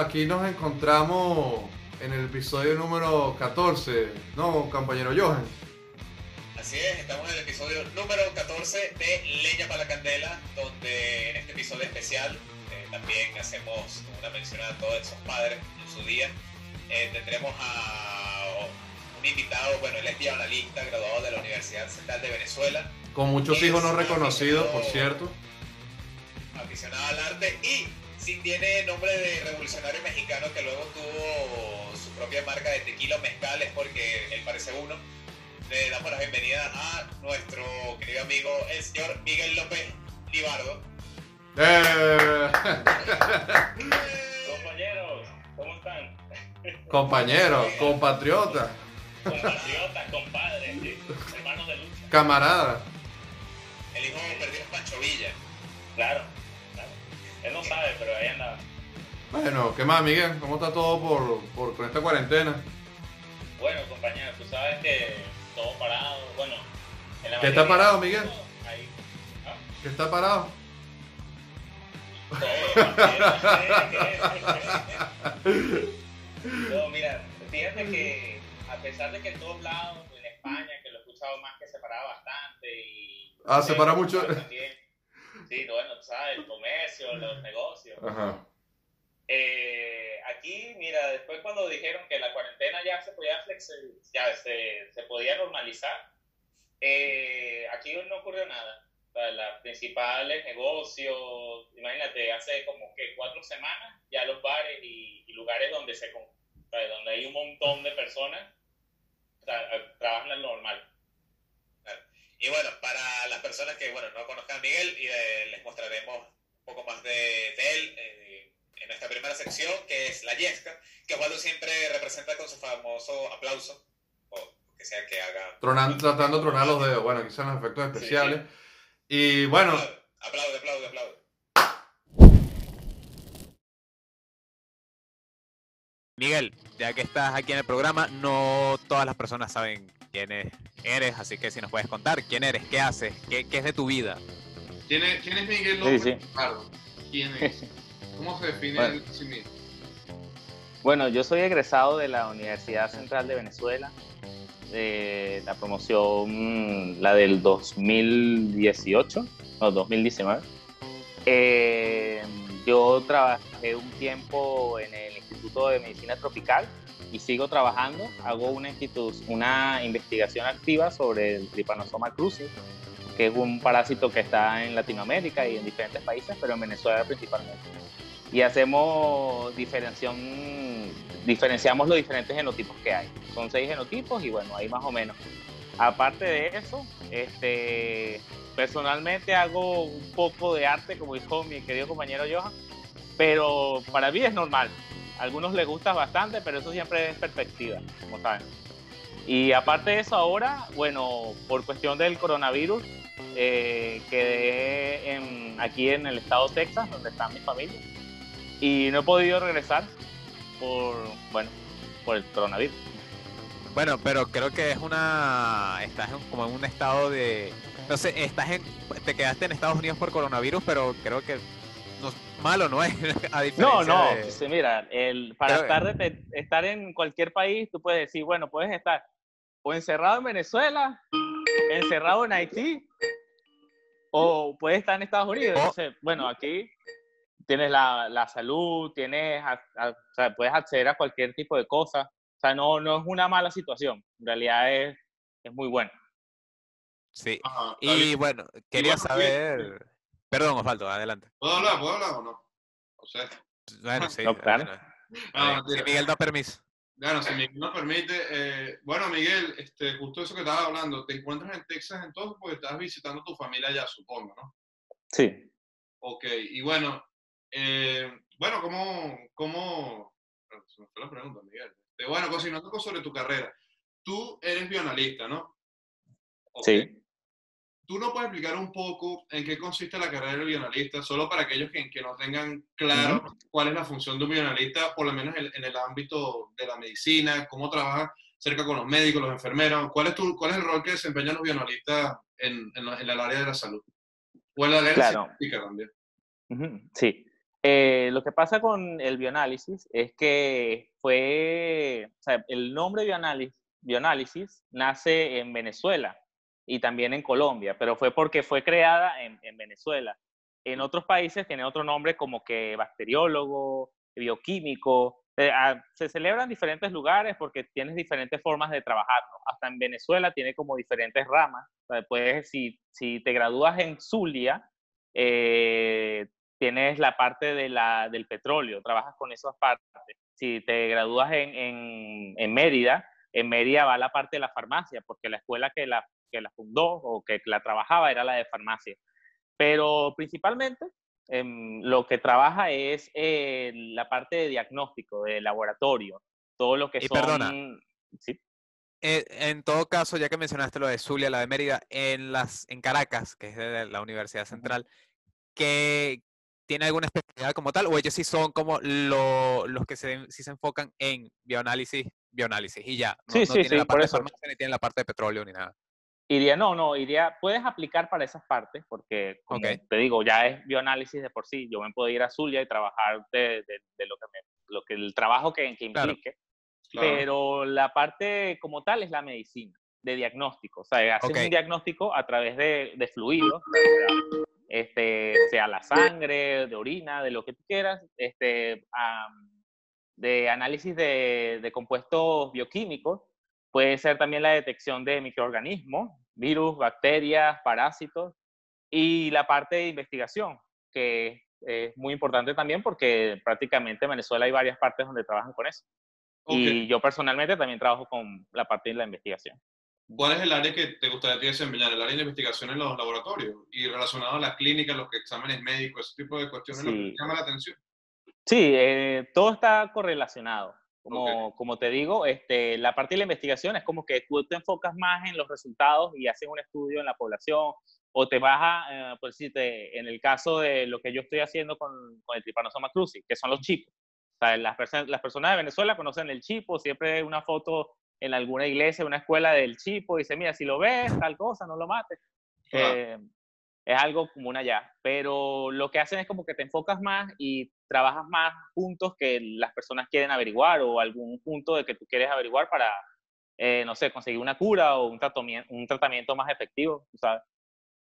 Aquí nos encontramos en el episodio número 14, ¿no, compañero Johan? Así es, estamos en el episodio número 14 de Leña para la Candela, donde en este episodio especial eh, también hacemos una mención a todos esos padres en su día. Eh, tendremos a un invitado, bueno, él es diagonalista, graduado de la Universidad Central de Venezuela. Con muchos hijos no reconocidos, por cierto. Aficionado al arte y sí tiene nombre de revolucionario mexicano que luego tuvo su propia marca de tequila mezcal, es porque él parece uno. Le damos la bienvenida a nuestro querido amigo, el señor Miguel López Libardo. Eh. Compañeros, ¿cómo están? Compañeros, compatriotas. Compatriotas, compadres, hermanos de lucha. Camarada. El hijo perdido es Pancho Villa. Claro. Él no sabe, pero ahí anda. Bueno, ¿qué más, Miguel? ¿Cómo está todo por, por con esta cuarentena? Bueno, compañero, tú sabes que todo parado. Bueno, en la ¿Qué está parado, Miguel? Ahí. ¿Ah? ¿Qué está parado? no, mira, fíjate que a pesar de que en todos lados, en España, que lo he escuchado más que se paraba bastante y... Ah, se para mucho. Sí, bueno, tú sabes, el comercio, los negocios. Eh, aquí, mira, después cuando dijeron que la cuarentena ya se podía, ya se, se podía normalizar, eh, aquí no ocurrió nada. Los principales negocios, imagínate, hace como que cuatro semanas ya los bares y, lugares donde, se, donde hay un montón de personas trabajan al normal. Y bueno, para las personas que bueno, no conozcan a Miguel, y, eh, les mostraremos un poco más de, él eh, en nuestra primera sección, que es la yesca, que Osvaldo siempre representa con su famoso aplauso, o que sea que haga... tratando de tronar los dedos, bueno, quizás los efectos especiales. Y bueno... Aplaude, aplaude, aplaude. Miguel, ya que estás aquí en el programa, no todas las personas saben quién eres, así que si nos puedes contar quién eres, qué haces, qué, qué es de tu vida. ¿Quién es, quién es Miguel López sí, ¿Quién es? ¿Cómo se define bueno. sí mismo? Bueno, yo soy egresado de la Universidad Central de Venezuela, de la promoción, la del 2018, no, 2019. Eh, yo trabajé un tiempo en el Instituto de Medicina Tropical y sigo trabajando. Hago una, una investigación activa sobre el Trypanosoma cruzi, que es un parásito que está en Latinoamérica y en diferentes países, pero en Venezuela principalmente. Y hacemos diferenciación, diferenciamos los diferentes genotipos que hay. Son seis genotipos y bueno, ahí más o menos. Aparte de eso, este, personalmente hago un poco de arte, como dijo mi querido compañero Johan, pero para mí es normal algunos les gusta bastante, pero eso siempre es perspectiva, como saben. Y aparte de eso, ahora, bueno, por cuestión del coronavirus, eh, quedé aquí en el estado de Texas, donde está mi familia, y no he podido regresar por, bueno, por el coronavirus. Bueno, pero creo que es una, estás como en un estado de, sé, estás en, te quedaste en Estados Unidos por coronavirus, pero creo que no, malo no es. no, no, mira, el, para estar, estar en cualquier país, tú puedes decir, bueno, puedes estar o encerrado en Venezuela, encerrado en Haití, o puedes estar en Estados Unidos. Entonces, bueno, aquí tienes la, la salud, tienes, o sea, puedes acceder a cualquier tipo de cosa. O sea, no, no es una mala situación, en realidad es, es muy bueno. Sí, y bueno, quería saber... Perdón, Osvaldo, adelante. ¿Puedo hablar? ¿Puedo hablar o no? O sea. Bueno, sí. No, claro. no, si Miguel da permiso. Claro, si Miguel nos permite. Eh, bueno, Miguel, este, justo eso que estabas hablando, te encuentras en Texas entonces porque estás visitando a tu familia allá, supongo, ¿no? Sí. Ok, y bueno, eh, bueno, ¿cómo, cómo, se me fue la pregunta, Miguel. Este, bueno, cocinando sobre tu carrera. Tú eres bioanalista, ¿no? Sí. ¿Tú no puedes explicar un poco en qué consiste la carrera del bioanalista, solo para aquellos que, que no tengan claro cuál es la función de un bioanalista, por lo menos en, el ámbito de la medicina, cómo trabaja cerca con los médicos, los enfermeros? ¿Cuál es, tu, cuál es el rol que desempeñan los bioanalistas en, en, el área de la salud? O en la área claro. científica también. Sí. Eh, lo que pasa con el bioanálisis es que fue, o sea, el nombre bioanálisis, bioanálisis nace en Venezuela y también en Colombia, pero fue porque fue creada en, en Venezuela. En otros países tiene otro nombre como que bacteriólogo, bioquímico. Eh, ah, se celebra en diferentes lugares porque tienes diferentes formas de trabajarlo. Hasta en Venezuela tiene como diferentes ramas. puedes, si, si te gradúas en Zulia, eh, tienes la parte de la, del petróleo, trabajas con esas partes. Si te gradúas en, en, en, Mérida, en Mérida va la parte de la farmacia, porque la escuela que la, que la fundó o que la trabajaba era la de farmacia. Pero principalmente em, lo que trabaja es eh, la parte de diagnóstico, de laboratorio, todo lo que y son... Perdona. ¿Sí? Eh, en todo caso, ya que mencionaste lo de Zulia, la de Mérida, en, las, en Caracas, que es de la Universidad Central, que, tiene alguna especialidad como tal, o ellos sí son como lo, los que se, sí se enfocan en bioanálisis, bioanálisis y ya. No, sí, no sí, tienen sí, la por parte eso. de farmacia ni tienen la parte de petróleo ni nada. Iría, no, no, iría, puedes aplicar para esas partes, porque como te digo, ya es bioanálisis de por sí. Yo me puedo ir a Zulia y trabajar de, de- de lo que me, lo que el trabajo que, que implique, Claro. pero la parte como tal es la medicina, de diagnóstico. O sea, haces un diagnóstico a través de, de fluidos, este, sea la sangre, de orina, de lo que tú quieras, este, am, de análisis de, de compuestos bioquímicos, puede ser también la detección de microorganismos, virus, bacterias, parásitos, y la parte de investigación, que es muy importante también porque prácticamente en Venezuela hay varias partes donde trabajan con eso. Y yo personalmente también trabajo con la parte de la investigación. ¿Cuál es el área que te gustaría desempeñar? El área de investigación en los laboratorios y relacionado a la clínica, los exámenes médicos, ese tipo de cuestiones, lo que Sí. llama la atención. Sí, eh, todo está correlacionado. Como, Ok. como te digo, este, la parte de la investigación es como que tú te enfocas más en los resultados y haces un estudio en la población o te vas a, eh, por decirte, en el caso de lo que yo estoy haciendo con, con el Trypanosoma cruzi, que son los chipos. O sea, las, perso- las personas de Venezuela conocen el chipo, siempre hay una foto en alguna iglesia, una escuela del chipo, y dice, mira, si lo ves, tal cosa, no lo mates. Eh, es algo común allá, pero lo que hacen es como que te enfocas más y trabajas más puntos que las personas quieren averiguar o algún punto de que tú quieres averiguar para, eh, no sé, conseguir una cura o un tratamiento, un tratamiento más efectivo, ¿sabes?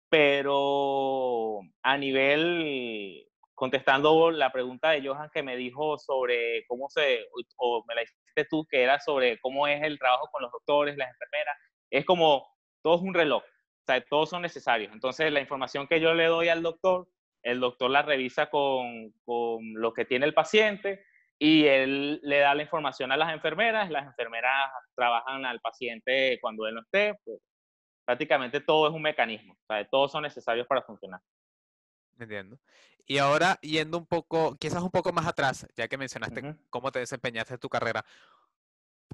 Pero a nivel, contestando la pregunta de Johan que me dijo sobre cómo se, o me la hiciste tú, que era sobre cómo es el trabajo con los doctores, las enfermeras, es como, todo es un reloj, o sea, todos son necesarios. Entonces, la información que yo le doy al doctor, el doctor la revisa con, con lo que tiene el paciente y él le da la información a las enfermeras, las enfermeras trabajan al paciente cuando él no esté, pues, prácticamente todo es un mecanismo, o sea, todos son necesarios para funcionar. Entiendo. Y ahora yendo un poco, quizás un poco más atrás, ya que mencionaste cómo te desempeñaste en tu carrera,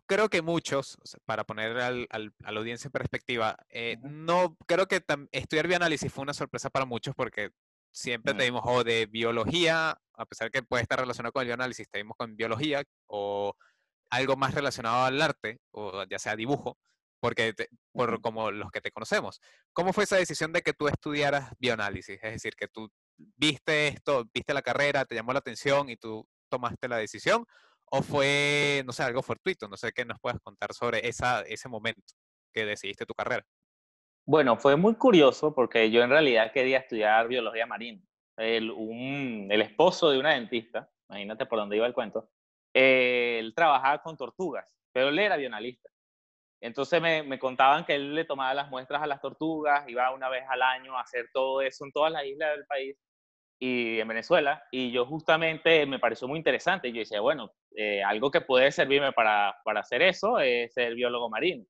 creo que muchos, para poner al- al- a la audiencia en perspectiva, eh, no creo que estudiar bioanálisis fue una sorpresa para muchos porque siempre te Mm. dimos o de biología, a pesar que puede estar relacionado con el bioanálisis, te dimos con biología o algo más relacionado al arte, o ya sea dibujo, porque te- por como los que te conocemos. ¿Cómo fue esa decisión de que tú estudiaras bioanálisis? Es decir, que tú viste esto, viste la carrera, te llamó la atención y tú tomaste la decisión, o fue, no sé, algo fortuito, no sé qué nos puedas contar sobre esa, ese momento que decidiste tu carrera. Bueno, fue muy curioso porque yo en realidad quería estudiar biología marina. El, un- el esposo de una dentista, imagínate por dónde iba el cuento, eh, él trabajaba con tortugas, pero él era bioanalista. Entonces me, me contaban que él le tomaba las muestras a las tortugas, iba una vez al año a hacer todo eso en todas las islas del país y en Venezuela. Y yo justamente me pareció muy interesante. Yo decía, bueno, eh, algo que puede servirme para, para hacer eso es ser biólogo marino.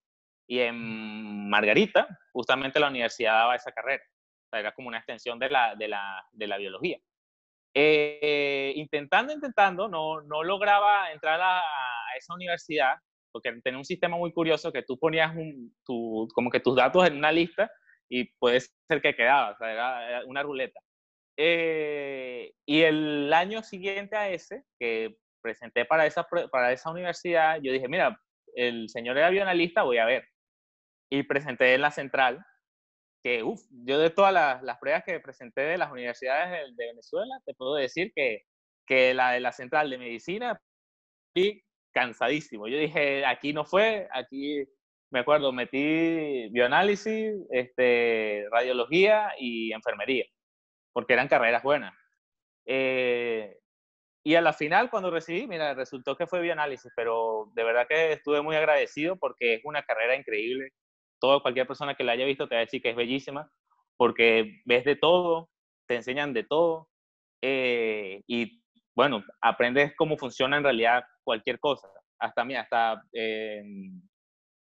Y en Margarita, justamente la universidad daba esa carrera. O sea, era como una extensión de la, de la, de la biología. Eh, intentando, intentando, no, no lograba entrar a, a esa universidad porque tenía un sistema muy curioso que tú ponías un, tu, como que tus datos en una lista y puede ser que quedaba, o sea, era, era una ruleta. Eh, y el año siguiente a ese, que presenté para esa, para esa universidad, yo dije, mira, el señor era bioanalista, voy a ver. Y presenté en la central, que, uff, yo de todas las, las pruebas que presenté de las universidades de, de Venezuela, te puedo decir que que la de la central de medicina y cansadísimo. Yo dije, aquí no fue, aquí me acuerdo, metí bioanálisis, este, radiología y enfermería, porque eran carreras buenas. Eh, y a la final, cuando recibí, mira, resultó que fue bioanálisis, pero de verdad que estuve muy agradecido porque es una carrera increíble. Todo, cualquier persona que la haya visto te va a decir que es bellísima, porque ves de todo, te enseñan de todo, eh, y bueno, aprendes cómo funciona en realidad cualquier cosa. Hasta, mira, hasta, eh,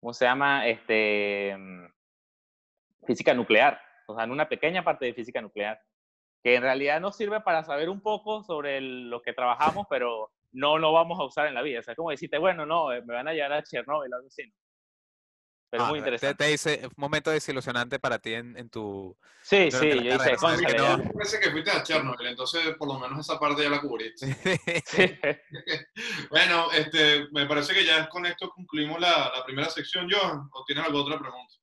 ¿cómo se llama? Este, física nuclear. O sea, en una pequeña parte de física nuclear que en realidad nos sirve para saber un poco sobre lo que trabajamos, pero no lo vamos a usar en la vida. O sea, como decirte, bueno, no, eh, me van a llevar a Chernobyl, algo así. Pero muy interesante. Te, dice, un momento desilusionante para ti en, tu... Sí, sí, yo hice que no. Parece que fuiste a Chernobyl, entonces por lo menos esa parte ya la cubriste. bueno, este, me parece que ya con esto concluimos la, la primera sección, Johan, ¿o tienes alguna otra pregunta?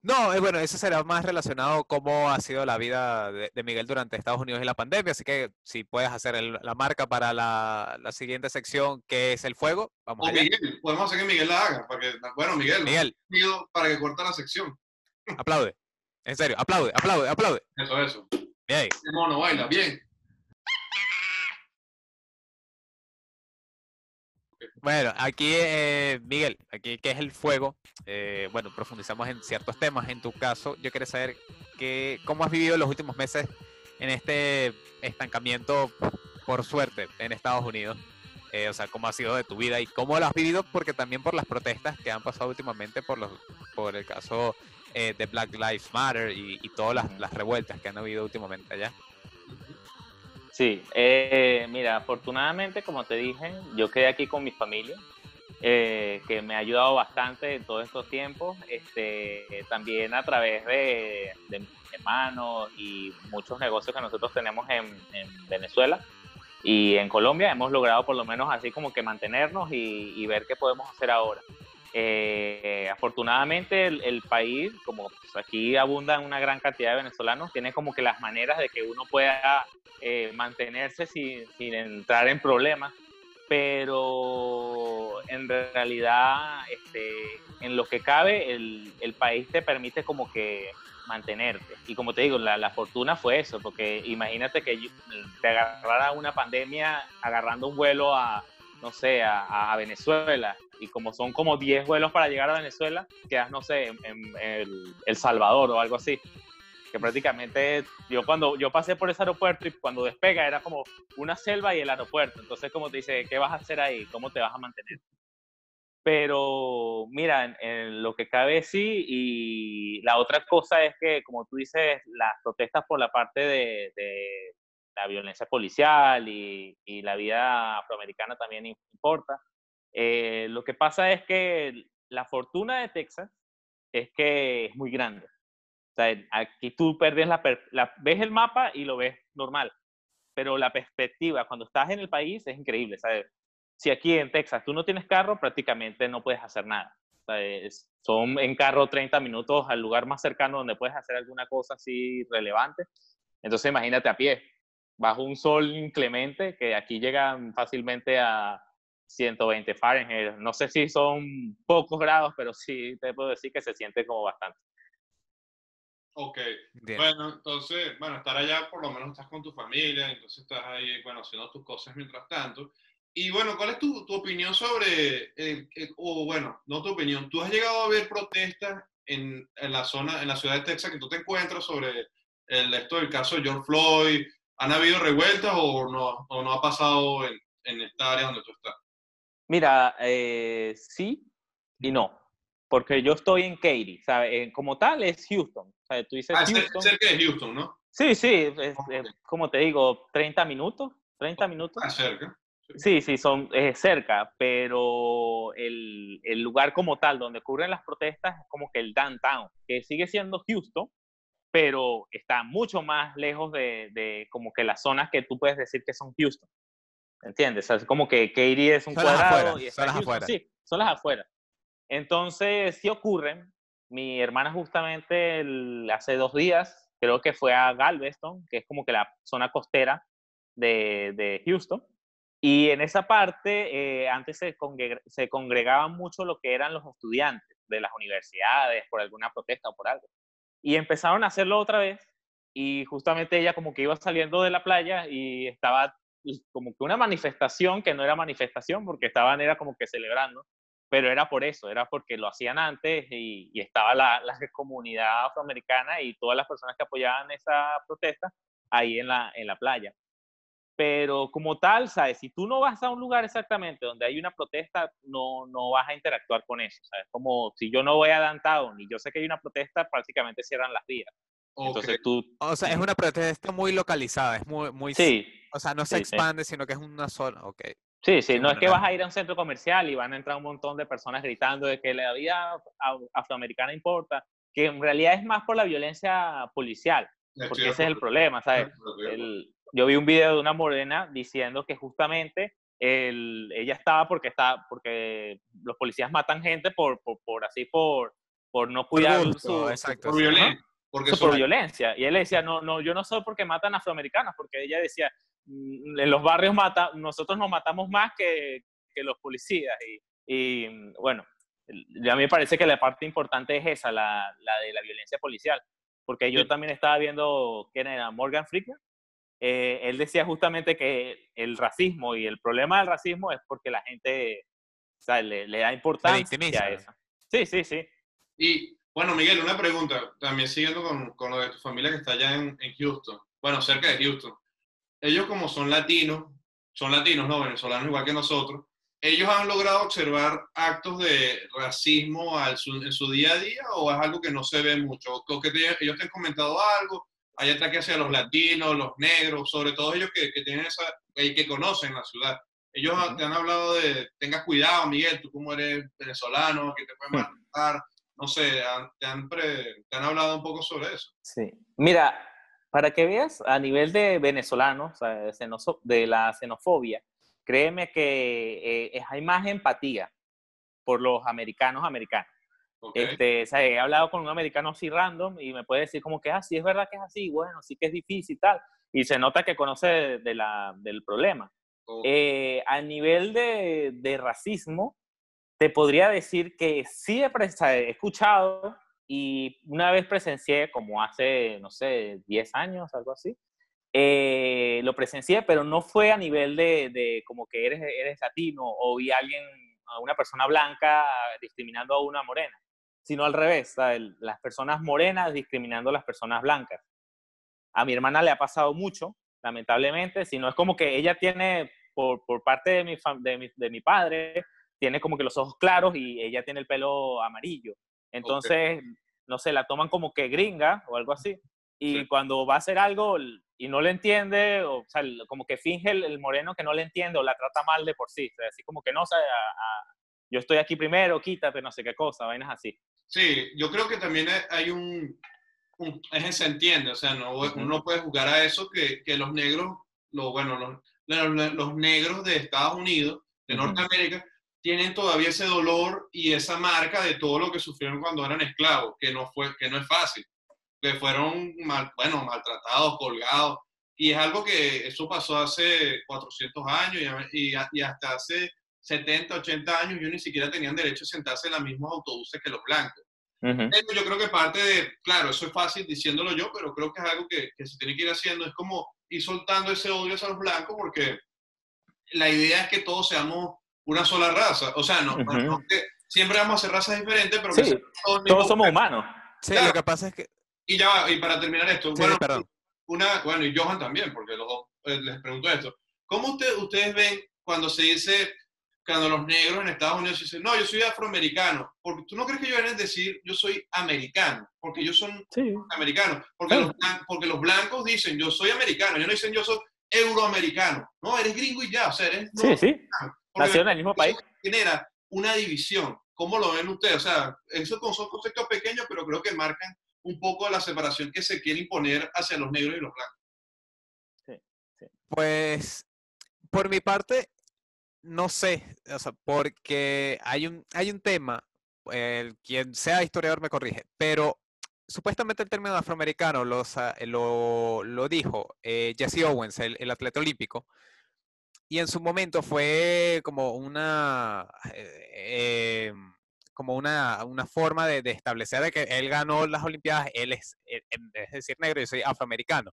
No, eh, bueno, eso será más relacionado cómo ha sido la vida de, Miguel durante Estados Unidos y la pandemia, así que si puedes hacer la marca para la, siguiente sección, que es el fuego, vamos o Miguel, podemos hacer que Miguel la haga, bueno, Miguel, Miguel. para que corte la sección. Aplaude, en serio, aplaude, aplaude, aplaude. Eso, eso. Bien. El mono baila, bien. Bueno, aquí, eh, Miguel, aquí que es el fuego, eh, bueno, profundizamos en ciertos temas. En tu caso, yo quería saber que, cómo has vivido los últimos meses en este estancamiento, por suerte, en Estados Unidos. Eh, o sea, cómo ha sido de tu vida y cómo lo has vivido, porque también por las protestas que han pasado últimamente por, los, por el caso de Black Lives Matter y, y todas las, las revueltas que han habido últimamente allá. Sí, eh, mira, afortunadamente, como te dije, yo quedé aquí con mi familia, eh, que me ha ayudado bastante en todos estos tiempos, este, también a través de, mis hermanos y muchos negocios que nosotros tenemos en, Venezuela y en Colombia, hemos logrado por lo menos así como que mantenernos y ver qué podemos hacer ahora. Eh, afortunadamente el, país, como pues, aquí abundan una gran cantidad de venezolanos, tiene como que las maneras de que uno pueda eh, mantenerse sin, entrar en problemas, pero en realidad este, en lo que cabe el, país te permite como que mantenerte. Y como te digo, la, fortuna fue eso, porque imagínate que te agarrara una pandemia agarrando un vuelo a, no sé, a, Venezuela, y como son como 10 vuelos para llegar a Venezuela, quedas, no sé, en, el, Salvador o algo así. Que prácticamente yo cuando yo pasé por ese aeropuerto y cuando despega era como una selva y el aeropuerto. Entonces, como te dice, ¿qué vas a hacer ahí? ¿Cómo te vas a mantener? Pero mira, en, lo que cabe sí, y la otra cosa es que, como tú dices, las protestas por la parte de la violencia policial y, la vida afroamericana también importa. Eh, lo que pasa es que la fortuna de Texas es que es muy grande. O sea, aquí tú perdes la, ves el mapa y lo ves normal, pero la perspectiva cuando estás en el país es increíble. ¿sabes? Si aquí en Texas tú no tienes carro, prácticamente no puedes hacer nada. son en carro 30 minutos al lugar más cercano donde puedes hacer alguna cosa así relevante. Entonces imagínate a pie bajo un sol inclemente, que aquí llegan fácilmente a 120 Fahrenheit. No sé si son pocos grados, pero sí te puedo decir que se siente como bastante. Ok, bueno, entonces, bueno, estar allá por lo menos estás con tu familia, entonces estás ahí, bueno, haciendo tus cosas mientras tanto. Y bueno, ¿cuál es tu, tu opinión sobre, o bueno, no tu opinión, tú has llegado a ver protestas en, en, la zona, en la ciudad de Texas que tú te encuentras sobre el, esto del caso de George Floyd, ¿Han habido revueltas o no, o no ha pasado en, en, esta área donde tú estás? Mira, eh, sí y no, porque yo estoy en Katy, ¿sabes? Como tal es Houston. ¿sabes? Tú dices ah, Houston. cerca de Houston, ¿no? Sí, sí, es, como te digo, 30 minutos, 30 minutos. Ah, cerca. Sí, sí, son es cerca, pero el, el, lugar como tal donde ocurren las protestas es como que el downtown, que sigue siendo Houston, pero está mucho más lejos de, de, como que las zonas que tú puedes decir que son Houston. ¿Entiendes? es como que Katy es un cuadrado y está son las afuera. Sí, son las afueras. Entonces, sí ocurren. Mi hermana justamente hace dos días, creo que fue a Galveston, que es como que la zona costera de, de Houston. Y en esa parte, eh, antes se, se congregaban mucho lo que eran los estudiantes de las universidades por alguna protesta o por algo. Y empezaron a hacerlo otra vez y justamente ella como que iba saliendo de la playa y estaba como que una manifestación que no era manifestación porque estaban era como que celebrando, pero era por eso, era porque lo hacían antes y, estaba la, la, comunidad afroamericana y todas las personas que apoyaban esa protesta ahí en la, en la playa. Pero como tal, ¿sabes? Si tú no vas a un lugar exactamente donde hay una protesta, no, no vas a interactuar con eso, ¿sabes? Como si yo no voy a downtown y yo sé que hay una protesta, prácticamente cierran las vías. Entonces tú... O sea, es una protesta muy localizada, es muy... muy sí. O sea, no se expande, sino que es una sola... Ok. Sí, sí, no es que vas a ir a un centro comercial y van a entrar un montón de personas gritando de que la vida afroamericana importa, que en realidad es más por la violencia policial, porque ese es el problema, ¿sabes? El, yo vi un video de una morena diciendo que justamente el, ella estaba porque está porque los policías matan gente por, por, por así por por no cuidar su, exacto, por violencia. Porque por violencia. Y él decía, no, no, yo no sé por qué matan afroamericanos, porque ella decía, mm, en los barrios mata, nosotros nos matamos más que, que los policías. Y, y, bueno, a mí me parece que la parte importante es esa, la, la de la violencia policial. Porque yo también estaba viendo, ¿quién era? Morgan Freeman. Eh, él decía justamente que el racismo y el problema del racismo es porque la gente le, le, da importancia a eso. Sí, sí, sí. Y bueno, Miguel, una pregunta, también siguiendo con, con lo de tu familia que está allá en, en, Houston, bueno, cerca de Houston. Ellos como son latinos, son latinos, no venezolanos igual que nosotros, ¿ellos han logrado observar actos de racismo al en su día a día o es algo que no se ve mucho? ¿O que ellos te han comentado algo? hay ataques hacia los latinos, los negros, sobre todo ellos que, que tienen esa, que conocen la ciudad. Ellos te han hablado de, tengas cuidado, Miguel, tú como eres venezolano, que te pueden matar, no sé, te han, te han hablado un poco sobre eso. Sí, mira, para que veas a nivel de venezolanos, de la xenofobia, créeme que eh, hay más empatía por los americanos americanos. Este, he hablado con un americano así random y me puede decir como que, así ah, es verdad que es así, bueno, sí que es difícil y tal. Y se nota que conoce de, la, del problema. Eh, a nivel de, de, racismo, te podría decir que sí he, escuchado y una vez presencié, como hace, no sé, 10 años, algo así, eh, lo presencié, pero no fue a nivel de, de, como que eres, eres latino o vi a alguien, a una persona blanca discriminando a una morena sino al revés, las personas morenas discriminando a las personas blancas. A mi hermana le ha pasado mucho, lamentablemente, si no es como que ella tiene, por, por parte de mi, de mi, de, mi, padre, tiene como que los ojos claros y ella tiene el pelo amarillo. Entonces, no sé, la toman como que gringa o algo así. Y cuando va a hacer algo y no le entiende, o, sea, como que finge el, moreno que no le entiende o la trata mal de por sí. así como que no, o sea, yo estoy aquí primero, quítate, no sé qué cosa, vainas así. Sí, yo creo que también hay un, un se entiende, o sea, no, uno no puede jugar a eso que, que los negros, lo, bueno, los, los, negros de Estados Unidos, de Norteamérica, tienen todavía ese dolor y esa marca de todo lo que sufrieron cuando eran esclavos, que no, fue, que no es fácil, que fueron, mal, bueno, maltratados, colgados, y es algo que eso pasó hace 400 años y, y hasta hace 70, 80 años, ellos ni siquiera tenían derecho a sentarse en los mismos autobuses que los blancos. Yo creo que parte de, claro, eso es fácil diciéndolo yo, pero creo que es algo que, que, se tiene que ir haciendo, es como ir soltando ese odio hacia los blancos, porque la idea es que todos seamos una sola raza. O sea, no, que siempre vamos a ser razas diferentes, pero sí, todos, somos humanos. Sí, lo que pasa es que... Y ya, y para terminar esto, bueno, Una, bueno, y Johan también, porque los dos eh, les pregunto esto. ¿Cómo usted, ustedes ven cuando se dice cuando los negros en Estados Unidos dicen, no, yo soy afroamericano, porque tú no crees que ellos deben decir, yo soy americano, porque ellos son americanos, porque, los, porque los blancos dicen, yo soy americano, ellos no dicen, yo soy euroamericano, no, eres gringo y ya, o sea, eres... Sí, sí, nació en el mismo país. Genera una división, ¿cómo lo ven ustedes? O sea, esos son conceptos pequeños, pero creo que marcan un poco la separación que se quiere imponer hacia los negros y los blancos. Sí, sí. Pues, por mi parte, no sé, o sea, porque hay un, hay un tema, el, quien sea historiador me corrige, pero supuestamente el término afroamericano los, lo, lo dijo eh, Jesse Owens, el, el atleta olímpico, y en su momento fue como una, eh, em, como una, una forma de, de, establecer de que él ganó las Olimpiadas, él es, eh, es decir negro, yo soy afroamericano.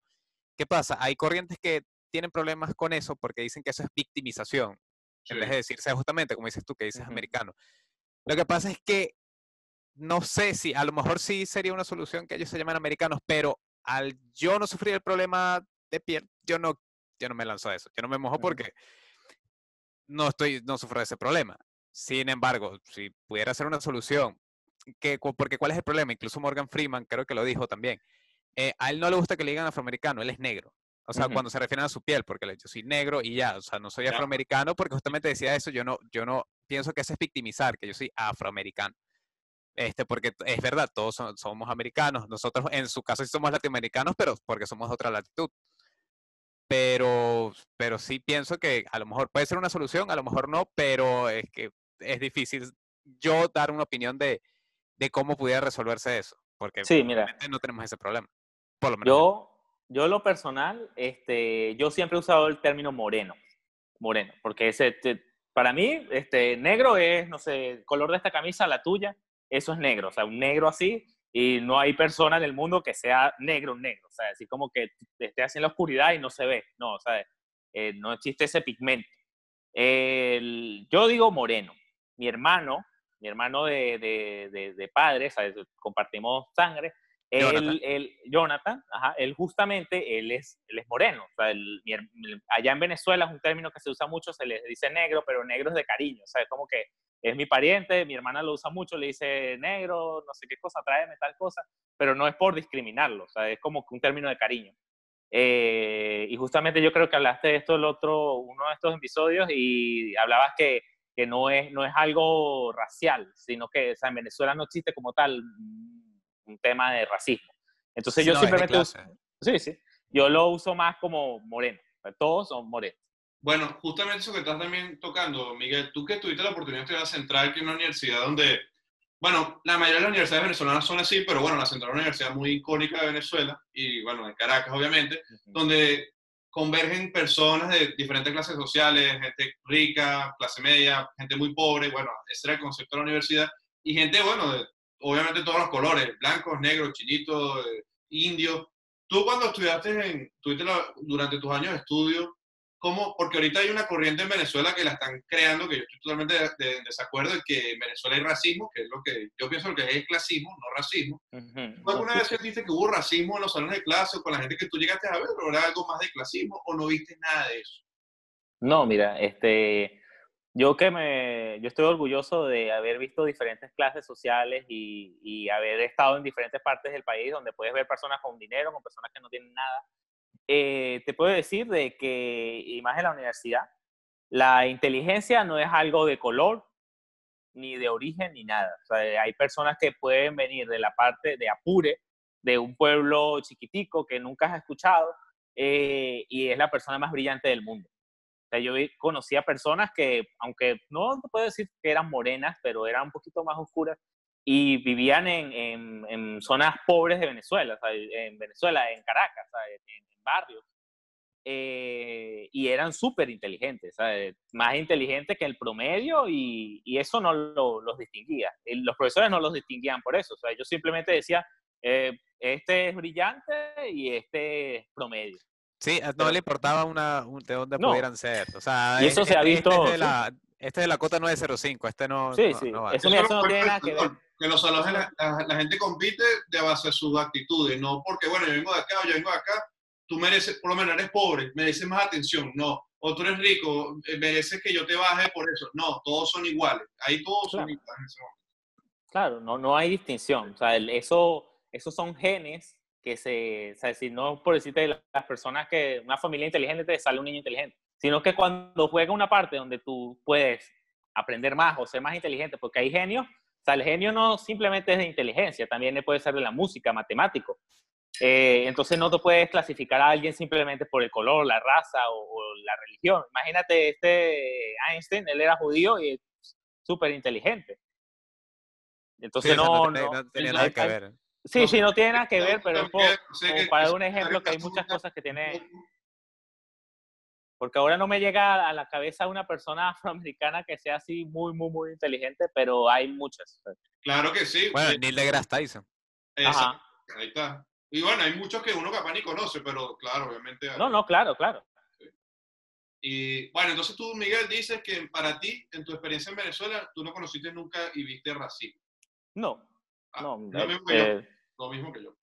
¿Qué pasa? Hay corrientes que tienen problemas con eso porque dicen que eso es victimización, en vez de decirse justamente, como dices tú, que dices americano. Lo que pasa es que no sé si, a lo mejor sí sería una solución que ellos se llaman americanos, pero al yo no sufrir el problema de piel, yo no yo no me lanzo a eso. Yo no me mojo porque no estoy, no sufro de ese problema. Sin embargo, si pudiera ser una solución, que, porque ¿cuál es el problema? Incluso Morgan Freeman creo que lo dijo también. Eh, a él no le gusta que le digan afroamericano, él es negro. O sea, cuando se refieren a su piel, porque yo soy negro y ya, o sea, no soy afroamericano porque justamente decía eso, yo no, yo no pienso que eso es victimizar, que yo soy afroamericano. Este, porque es verdad, todos somos americanos. Nosotros en su caso sí somos latinoamericanos, pero porque somos de otra latitud pero, pero sí pienso que a lo mejor puede ser una solución, a lo mejor no, pero es que es difícil yo dar una opinión de, de cómo pudiera resolverse eso, porque sí, mira, no tenemos ese problema. Por lo menos. Yo, yo lo personal, este, yo siempre he usado el término moreno, moreno, porque ese, para mí, este, negro es, no sé, el color de esta camisa, la tuya, eso es negro, o sea, un negro así y no hay persona en el mundo que sea negro, negro, o sea, así como que esté así en la oscuridad y no se ve, no, o sea, eh, no existe ese pigmento. yo digo moreno, mi hermano, mi hermano de, de, de, padre, compartimos sangre, Jonathan. Él, Jonathan, ajá, él justamente, él es, él es moreno. O sea, allá en Venezuela es un término que se usa mucho, se le dice negro, pero negro es de cariño. O sea, es como que es mi pariente, mi hermana lo usa mucho, le dice negro, no sé qué cosa, tráeme tal cosa, pero no es por discriminarlo, o sea, es como un término de cariño. Eh, y justamente yo creo que hablaste de esto el otro, uno de estos episodios y hablabas que, que no, es, no es algo racial, sino que o sea, en Venezuela no existe como tal un tema de racismo. Entonces yo simplemente... sí, sí. Yo lo uso más como moreno. Todos son morenos. Bueno, justamente eso que estás también tocando, Miguel, tú que tuviste la oportunidad de estudiar Central, que es una universidad donde, bueno, la mayoría de las universidades venezolanas son así, pero bueno, la Central es una universidad muy icónica de Venezuela, y bueno, de Caracas, obviamente, donde convergen personas de diferentes clases sociales, gente rica, clase media, gente muy pobre, bueno, ese era el concepto de la universidad, y gente, bueno, de, obviamente todos los colores, blancos, negros, chinitos, eh, indios. Tú cuando estudiaste en, tuviste durante tus años de estudio, ¿Cómo? Porque ahorita hay una corriente en Venezuela que la están creando, que yo estoy totalmente de, desacuerdo en que en Venezuela hay racismo, que es lo que yo pienso que es clasismo, no racismo. ¿Tú alguna vez sentiste que hubo racismo en los salones de clase o con la gente que tú llegaste a ver, o era algo más de clasismo, o no viste nada de eso? No, mira, este, yo que me, yo estoy orgulloso de haber visto diferentes clases sociales y, y haber estado en diferentes partes del país donde puedes ver personas con dinero, con personas que no tienen nada eh, te puedo decir de que, y más en la universidad, la inteligencia no es algo de color, ni de origen, ni nada. hay personas que pueden venir de la parte de Apure, de un pueblo chiquitico que nunca has escuchado, eh, y es la persona más brillante del mundo. Sea, yo conocía personas que, aunque no puedo decir que eran morenas, pero eran un poquito más oscuras, y vivían en, en, zonas pobres de Venezuela, en Venezuela, en Caracas, en, barrios. Eh, y eran súper inteligentes, más inteligentes que el promedio y, y eso no lo, los distinguía. Los profesores no los distinguían por eso, yo simplemente decía, eh, este es brillante y este es promedio. Sí, no le importaba una, de dónde pudieran ser. O sea, y eso se ha visto. Este es, de la, este de la cota 905, este no. Sí, sí, eso, no tiene nada que ver. Que los salones la, la, gente compite de base de sus actitudes, no porque, bueno, yo vengo de acá o yo vengo de acá, tú mereces, por lo menos eres pobre, mereces más atención, no. O tú eres rico, eh, mereces que yo te baje por eso. No, todos son iguales. Ahí todos son iguales en ese momento. Claro, no, no hay distinción. O sea, eso, esos son genes que se, o sea, si no por decirte las personas que una familia inteligente te sale un niño inteligente, sino que cuando juega una parte donde tú puedes aprender más o ser más inteligente, porque hay genios, o sea, el genio no simplemente es de inteligencia, también puede ser de la música, matemático. Eh, entonces no te puedes clasificar a alguien simplemente por el color, la raza o, la religión. Imagínate este Einstein, él era judío y súper inteligente. Entonces no, tenía nada que ver. Sí, No sí, no tiene nada que ver, pero es como que- para dar un ejemplo que hay muchas cosas que tiene, porque ahora no me llega a la cabeza una persona afroamericana que sea así muy, muy, muy inteligente, pero hay muchas. Claro que sí. Bueno, eh, Neil deGrasse Tyson. exacto, Ahí está. Y bueno, hay muchos que uno capaz ni conoce, pero claro, obviamente. No, no, claro, claro. Y bueno, entonces tú, Miguel, dices que para ti, en tu experiencia en Venezuela, tú no conociste nunca y viste racismo. No, Ah, no. eh, Lo mismo que yo.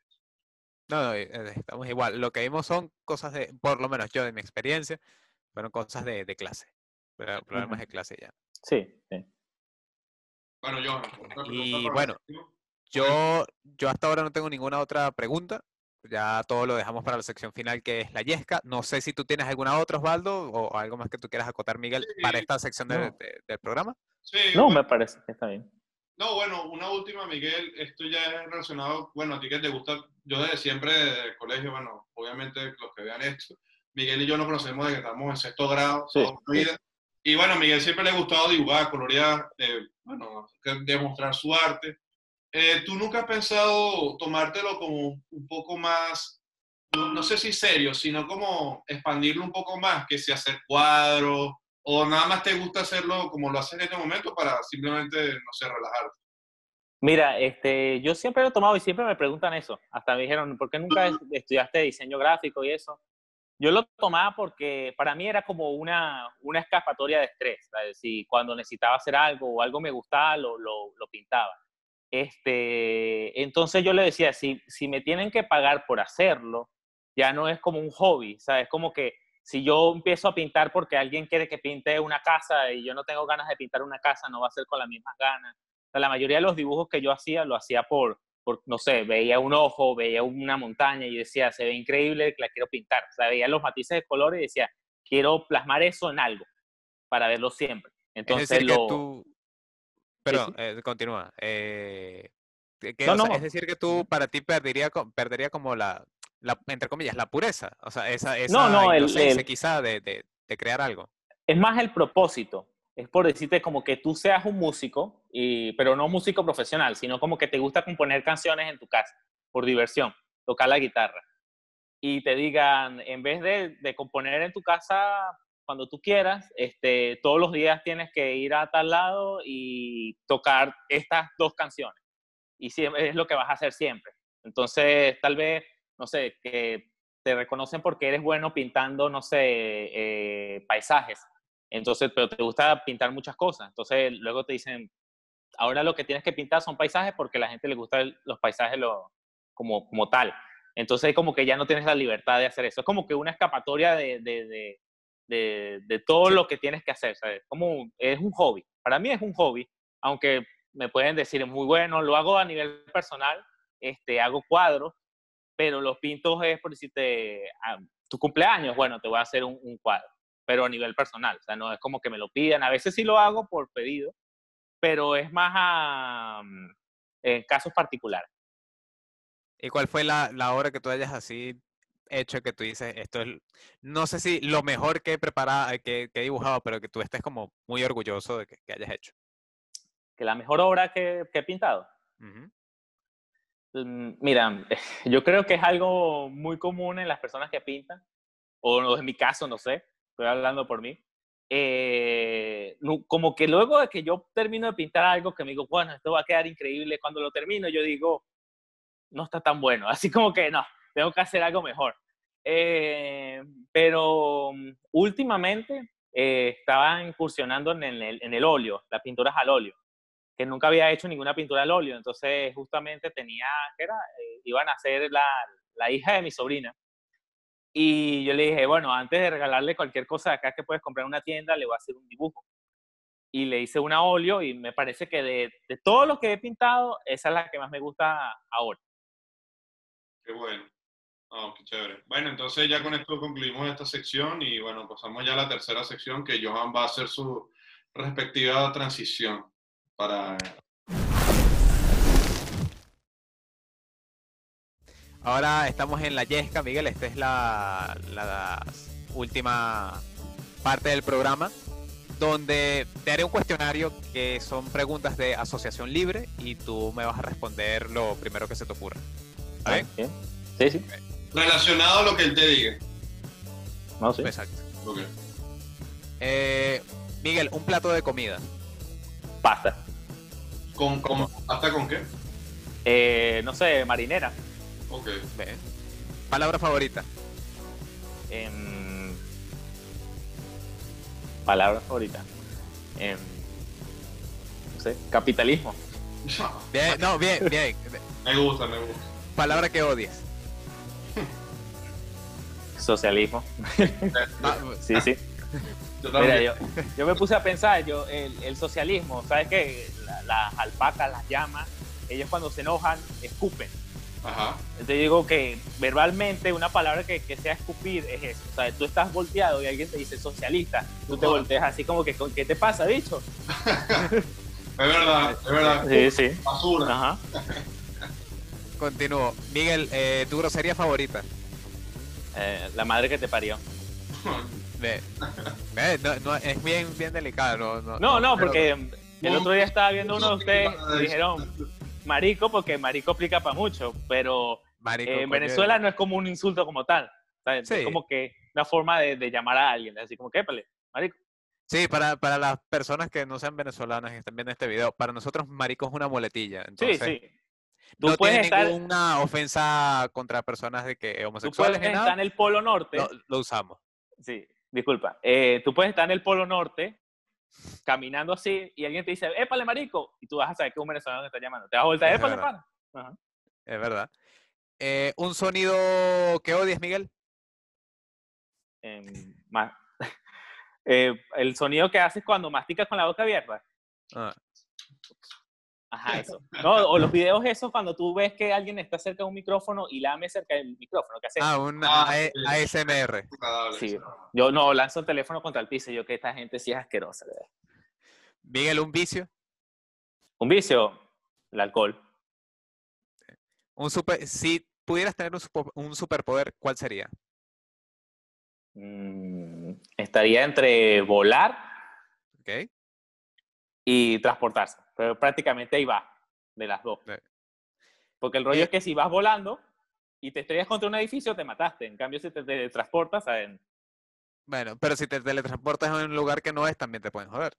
No, no, eh, eh, estamos igual. Lo que vimos son cosas de, por lo menos yo de mi experiencia, fueron cosas de, de clase. Pero Problemas Ujú. de clase ya. sí, sí. Bueno, yo. Y bueno. Yo, yo hasta ahora no tengo ninguna otra pregunta. Ya todo lo dejamos para la sección final que es la yesca. No sé si tú tienes alguna otra, Osvaldo, o algo más que tú quieras acotar, Miguel, para esta sección de- no. de- del programa. Sí, No, bueno, me parece que está bien. No, bueno, una última, Miguel, esto ya es relacionado, bueno, a ti que te gusta, yo desde siempre, desde el colegio, bueno, obviamente los que vean esto, Miguel y yo nos conocemos desde que estamos en sexto grado, Sí, toda la vida. Y bueno, a Miguel siempre le ha gustado dibujar, colorear, eh, bueno, demostrar su arte. Eh, ¿Tú nunca has pensado tomártelo como un poco más, no, no sé si serio, sino como expandirlo un poco más, que si hacer cuadros, o nada más te gusta hacerlo como lo haces en este momento para simplemente, no sé, relajarte? Mira, este, yo siempre lo he tomado y siempre me preguntan eso. Hasta me dijeron, ¿por qué nunca es- estudiaste diseño gráfico y eso? Yo lo tomaba porque para mí era como una, una escapatoria de estrés. ¿sabes? Si cuando necesitaba hacer algo o algo me gustaba, lo, lo, lo pintaba. Este, entonces yo le decía, si, si me tienen que pagar por hacerlo, ya no es como un hobby, ¿sabes? Como que si yo empiezo a pintar porque alguien quiere que pinte una casa y yo no tengo ganas de pintar una casa, no va a ser con las mismas ganas. O sea, la mayoría de los dibujos que yo hacía, lo hacía por, por, no sé, veía un ojo, veía una montaña y decía, se ve increíble, la quiero pintar. O sea, veía los matices de color y decía, quiero plasmar eso en algo para verlo siempre. Entonces, es decir, lo... que tú... Perdón, eh, continúa. Eh, que- No, o sea, no. Es decir, que tú, para ti, perdería, perdería como la, la, entre comillas, la pureza. O sea, esa, esa No, no, el- el- quizá de, de, de crear algo. es más el propósito. Es por decirte como que tú seas un músico, y, pero no músico profesional, sino como que te gusta componer canciones en tu casa, por diversión, tocar la guitarra. Y te digan, en vez de, de componer en tu casa cuando tú quieras, este, todos los días tienes que ir a tal lado y tocar estas dos canciones. Y es lo que vas a hacer siempre. Entonces, tal vez, no sé, que te reconocen porque eres bueno pintando, no sé, eh, paisajes. Entonces, pero te gusta pintar muchas cosas. Entonces, luego te dicen, ahora lo que tienes que pintar son paisajes porque a la gente le gustan los paisajes lo, como, como tal. Entonces, como que ya no tienes la libertad de hacer eso. Es como que una escapatoria de, de, de, de, de todo Sí. lo que tienes que hacer. ¿sabes? Como es un hobby. Para mí es un hobby, aunque me pueden decir es muy bueno, lo hago a nivel personal, este, hago cuadros, pero los pintos es por decirte, ah, tu cumpleaños, bueno, te voy a hacer un, un cuadro, pero a nivel personal, o sea, no es como que me lo pidan, a veces sí lo hago por pedido, pero es más a, mm, en casos particulares. ¿Y cuál fue la, la obra que tú hayas así hecho que tú dices, esto es, no sé si lo mejor que he preparado, que, que he dibujado, pero que tú estés como muy orgulloso de que, que hayas hecho? Que la mejor obra que, que he pintado. Mm, Mira, yo creo que es algo muy común en las personas que pintan, o en mi caso, no sé, estoy hablando por mí. Eh, como que luego de que yo termino de pintar algo que me digo, bueno, esto va a quedar increíble, cuando lo termino yo digo, no está tan bueno, así como que no, tengo que hacer algo mejor. Eh, pero mm, últimamente eh, estaba incursionando en el, en el óleo, las pinturas al óleo que nunca había hecho ninguna pintura al óleo, entonces justamente tenía, ¿qué era? Eh, iban a ser la, la hija de mi sobrina. Y yo le dije, bueno, antes de regalarle cualquier cosa de acá que puedes comprar en una tienda, le voy a hacer un dibujo. Y le hice una óleo y me parece que de, de todo lo que he pintado, esa es la que más me gusta ahora. Qué bueno. Oh, qué chévere. Bueno, entonces ya con esto concluimos esta sección y bueno, pasamos ya a la tercera sección que Johan va a hacer su respectiva transición para... Ahora estamos en la Yesca, Miguel. Esta es la, la última parte del programa donde te haré un cuestionario que son preguntas de asociación libre y tú me vas a responder lo primero que se te ocurra. ¿Está bien? Sí, sí. Relacionado a lo que él te diga. No, sí. Exacto. Eh, Miguel, un plato de comida. Pasta. ¿Con, con, ¿Hasta con qué? Eh, no sé, marinera. Ok. Ve. Palabra favorita. Em, palabra favorita. Em, no sé, capitalismo. Bien, no, bien, bien. Me gusta, me gusta. Palabra que odies. Socialismo. Sí, sí. Yo Mira, yo, yo me puse a pensar, yo, el, el socialismo, ¿sabes qué? La- las alpacas, las llamas, ellos cuando se enojan, escupen. Ajá. Entonces digo que verbalmente una palabra que, que sea escupir es eso. O sea, tú estás volteado y alguien te dice socialista, tú te volteas así como que, ¿qué te pasa, bicho? Es verdad, es verdad. Sí, sí. Basura. Ajá. Continúo. Miguel, eh, tu grosería favorita. Eh, la madre que te parió. No, no, es bien, bien delicado. No, no, No, no, pero- porque el otro día estaba viendo uno de ustedes y dijeron marico porque marico aplica para mucho, pero marico, eh, en coño, Venezuela no es como un insulto como tal. ¿sabes? Sí. Es como que una forma de, de llamar a alguien, así como que, épale, marico. Sí, para, para las personas que no sean venezolanas y están viendo este video, para nosotros marico es una muletilla. Sí, Entonces, sí. Tú no puedes tiene estar, ninguna ofensa contra personas de que tú homosexuales puedes estar nada, en el Polo Norte. lo, lo usamos. Sí, disculpa. Eh, tú puedes estar en el Polo Norte caminando así y alguien te dice, épale, marico, y tú vas a saber que es un venezolano que está llamando. Te vas a voltar, Es épale, pana. Ajá. Es verdad. Eh, un sonido que odies, Miguel. Em, eh, el sonido que haces cuando masticas con la boca abierta. Ah, Ajá, eso. No, o los videos esos cuando tú ves que alguien está cerca de un micrófono y lame cerca del micrófono. ¿Qué haces? ah, un Ah. ASMR. Agradable. Sí. Yo no, lanzo el teléfono contra el piso yo que esta gente sí es asquerosa. verdad. Miguel, un vicio. Un vicio, el alcohol. Un super, si pudieras tener un, un superpoder, ¿cuál sería? Mm, estaría entre volar ¿Ok? y transportarse. Pero prácticamente ahí va, de las dos. Sí. Porque el rollo Eh, es que si vas volando y te estrellas contra un edificio, te mataste. En cambio, si te, te transportas, ¿saben? Bueno, pero si te teletransportas a un lugar que no es, también te pueden joder.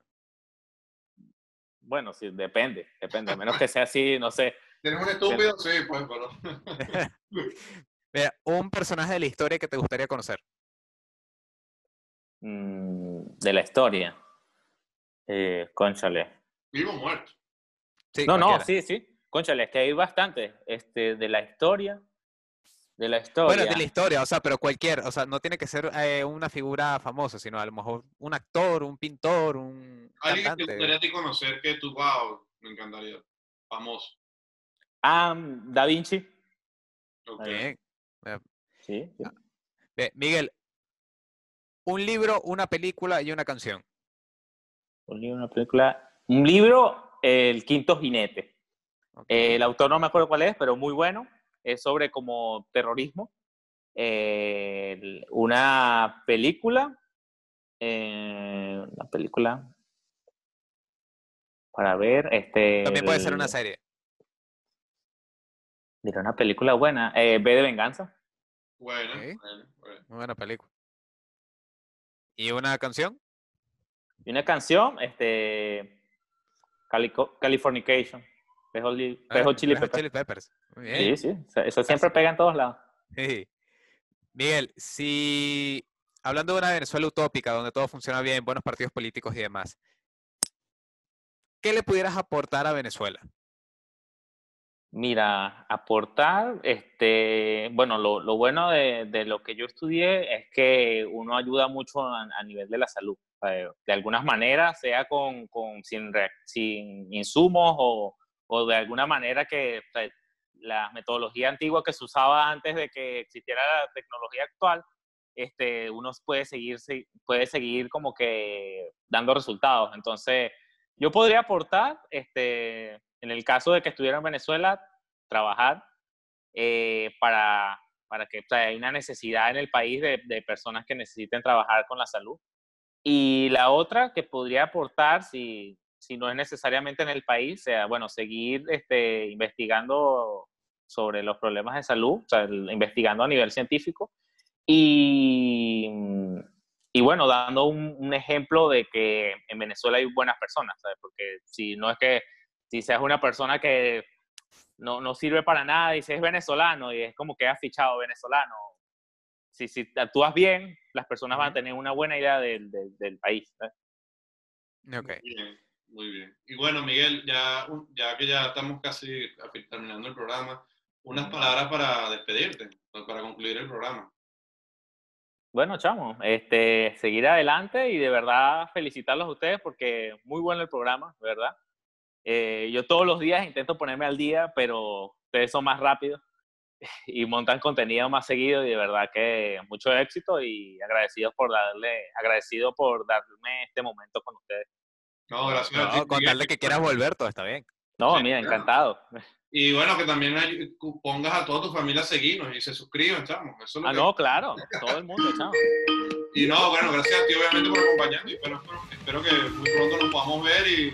bueno, sí, depende, depende. A menos que sea así, no sé. ¿Tienes un estúpido? Sí, pues, pero. Mira, un personaje de la historia que te gustaría conocer. mm, de la historia. Eh, conchale. Vivo o muerto. Sí, No, no, sí, sí. Conchale, es que hay bastante. Este, de la historia. De la historia. Bueno, de la historia, o sea, pero cualquier, o sea, no tiene que ser eh, una figura famosa, sino a lo mejor un actor, un pintor, un Alguien que te gustaría conocer que tú, wow, me encantaría. Famoso. Ah, Da Vinci. Ok. Bien. Sí, sí. Ve, Miguel, un libro, una película y una canción. Un libro, una película. Un libro, El Quinto Jinete. Eh, el autor no me acuerdo cuál es, pero muy bueno. Es sobre como terrorismo. Eh, una película. eh, una película. Para ver, este. También puede ser una serie. Mira, una película buena. Eh, B de Venganza. Bueno, Ok. bueno, bueno. Muy buena película. ¿Y una canción? Y una canción, este. Calico- Californication. Li- Red Hot Chili Peppers. Chili Peppers. Muy bien. Sí, sí. Eso, eso siempre pega en todos lados. Sí. Miguel, si hablando de una Venezuela utópica donde todo funciona bien, buenos partidos políticos y demás, ¿qué le pudieras aportar a Venezuela? Mira, aportar, este, bueno, lo, lo bueno de, de lo que yo estudié es que uno ayuda mucho a, a nivel de la salud. Eh, De algunas maneras, sea con, con sin, sin insumos o, o de alguna manera que sea, la metodología antigua que se usaba antes de que existiera la tecnología actual, este, uno puede seguir, se- puede seguir como que dando resultados. Entonces, yo podría aportar, este, en el caso de que estuviera en Venezuela, trabajar eh, para, para que o sea, hay una necesidad en el país de, de personas que necesiten trabajar con la salud. Y la otra que podría aportar, si, si no es necesariamente en el país, sea, bueno, seguir este, investigando sobre los problemas de salud, o sea, investigando a nivel científico y, y bueno, dando un, ejemplo de que en Venezuela hay buenas personas. Porque si no es que, si seas una persona que no, no sirve para nada y si es venezolano y es como que has fichado venezolano, si, si actúas bien, las personas van a tener una buena idea del, del, del país. ¿eh? Okay. Muy bien, muy bien. Y bueno, Miguel, ya, ya que ya estamos casi terminando el programa, unas palabras para despedirte, para concluir el programa. Bueno, chamo, este, seguir adelante y de verdad felicitarlos a ustedes porque muy bueno el programa, ¿verdad? Eh, yo todos los días intento ponerme al día, pero ustedes son más rápidos y montan contenido más seguido y de verdad que mucho éxito y agradecidos por darle, agradecido por darme este momento con ustedes. No, gracias. No, con darle que quieras volver, todo está bien. No, mira, encantado. Y bueno, que también pongas a toda tu familia a seguirnos y se suscriban, chamo. Eso es ah, no, claro, todo el mundo, chamo. Y no, bueno, gracias a ti obviamente por acompañarme. Espero, espero, que muy pronto nos podamos ver y,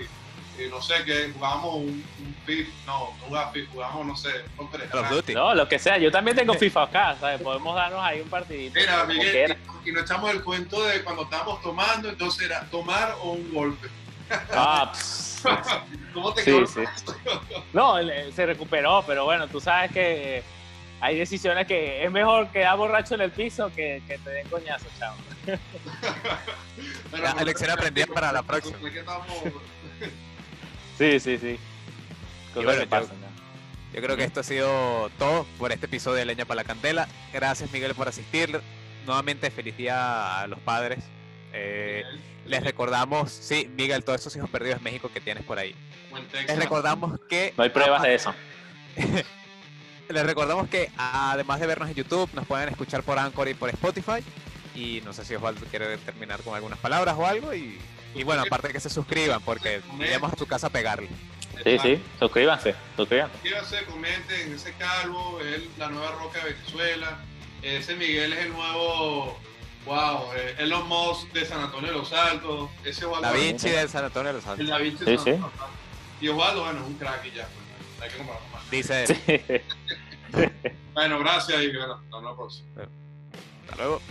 no sé, que jugamos un, un FIFA, no, no jugamos FIFA, jugamos, no sé, No, lo que sea, yo también tengo FIFA acá, ¿sabes? Podemos darnos ahí un partidito. Mira, Miguel, y, y nos echamos el cuento de cuando estábamos tomando, entonces era tomar o un golpe. Ah, ¿Cómo te quedó? Sí, No, se recuperó, pero bueno, tú sabes que hay decisiones que es mejor quedar borracho en el piso que, que te den coñazo, chao. la lección aprendida para la próxima. Sí, sí, sí. Bueno, yo, yo creo que esto ha sido todo por este episodio de Leña para la Candela. Gracias, Miguel, por asistir. Nuevamente, feliz día a los padres. Eh, les recordamos, sí, Miguel, todos esos hijos perdidos en México que tienes por ahí. Les recordamos que... No hay pruebas de eso. les recordamos que además de vernos en YouTube, nos pueden escuchar por Anchor y por Spotify. Y no sé si Osvaldo quiere terminar con algunas palabras o algo. Y, y bueno, aparte que se suscriban, porque iremos a su casa a pegarle. Sí, sí, suscríbanse, suscríbanse. Suscríbanse, comenten, ese calvo es la nueva roca de Venezuela. Ese Miguel es el nuevo Wow, eh, Elon Musk de San Antonio de los Altos, ese Osvaldo. Da Vinci de San Antonio de los Altos. El Da Vinci de San Antonio Y Osvaldo, bueno, es un crack y ya, pues, hay que compararlo más. Dice él. bueno, gracias y bueno, hasta la próxima. Hasta luego.